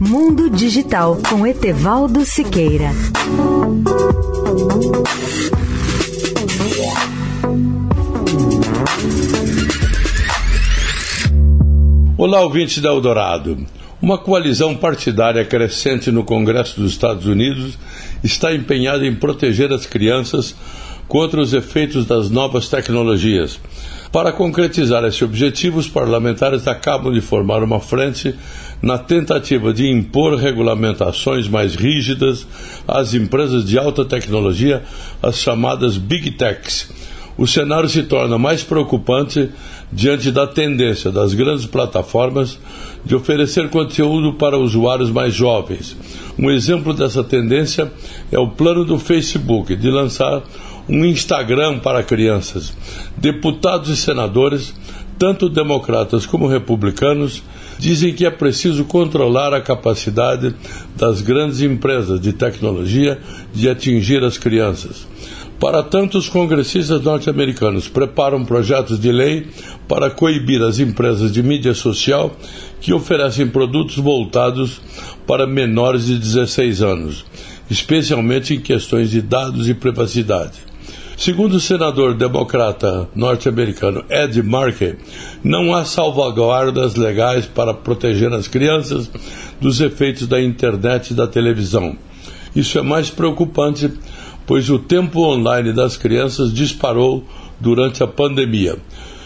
Mundo Digital com Etevaldo Siqueira. Olá, ouvintes da Eldorado. Uma coalizão partidária crescente no Congresso dos Estados Unidos está empenhada em proteger as crianças contra os efeitos das novas tecnologias. Para concretizar esse objetivo, os parlamentares acabam de formar uma frente na tentativa de impor regulamentações mais rígidas às empresas de alta tecnologia, as chamadas Big Techs. O cenário se torna mais preocupante diante da tendência das grandes plataformas de oferecer conteúdo para usuários mais jovens. Um exemplo dessa tendência é o plano do Facebook de lançar um Instagram para crianças. Deputados e senadores, tanto democratas como republicanos, dizem que é preciso controlar a capacidade das grandes empresas de tecnologia de atingir as crianças. Para tanto, os congressistas norte-americanos preparam projetos de lei para coibir as empresas de mídia social que oferecem produtos voltados para menores de 16 anos, especialmente em questões de dados e privacidade. Segundo o senador democrata norte-americano Ed Markey, não há salvaguardas legais para proteger as crianças dos efeitos da internet e da televisão. Isso é mais preocupante, pois o tempo online das crianças disparou durante a pandemia.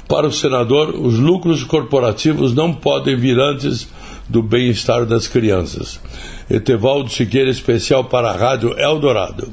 Para o senador, os lucros corporativos não podem vir antes do bem-estar das crianças. Etevaldo Siqueira, especial para a Rádio Eldorado.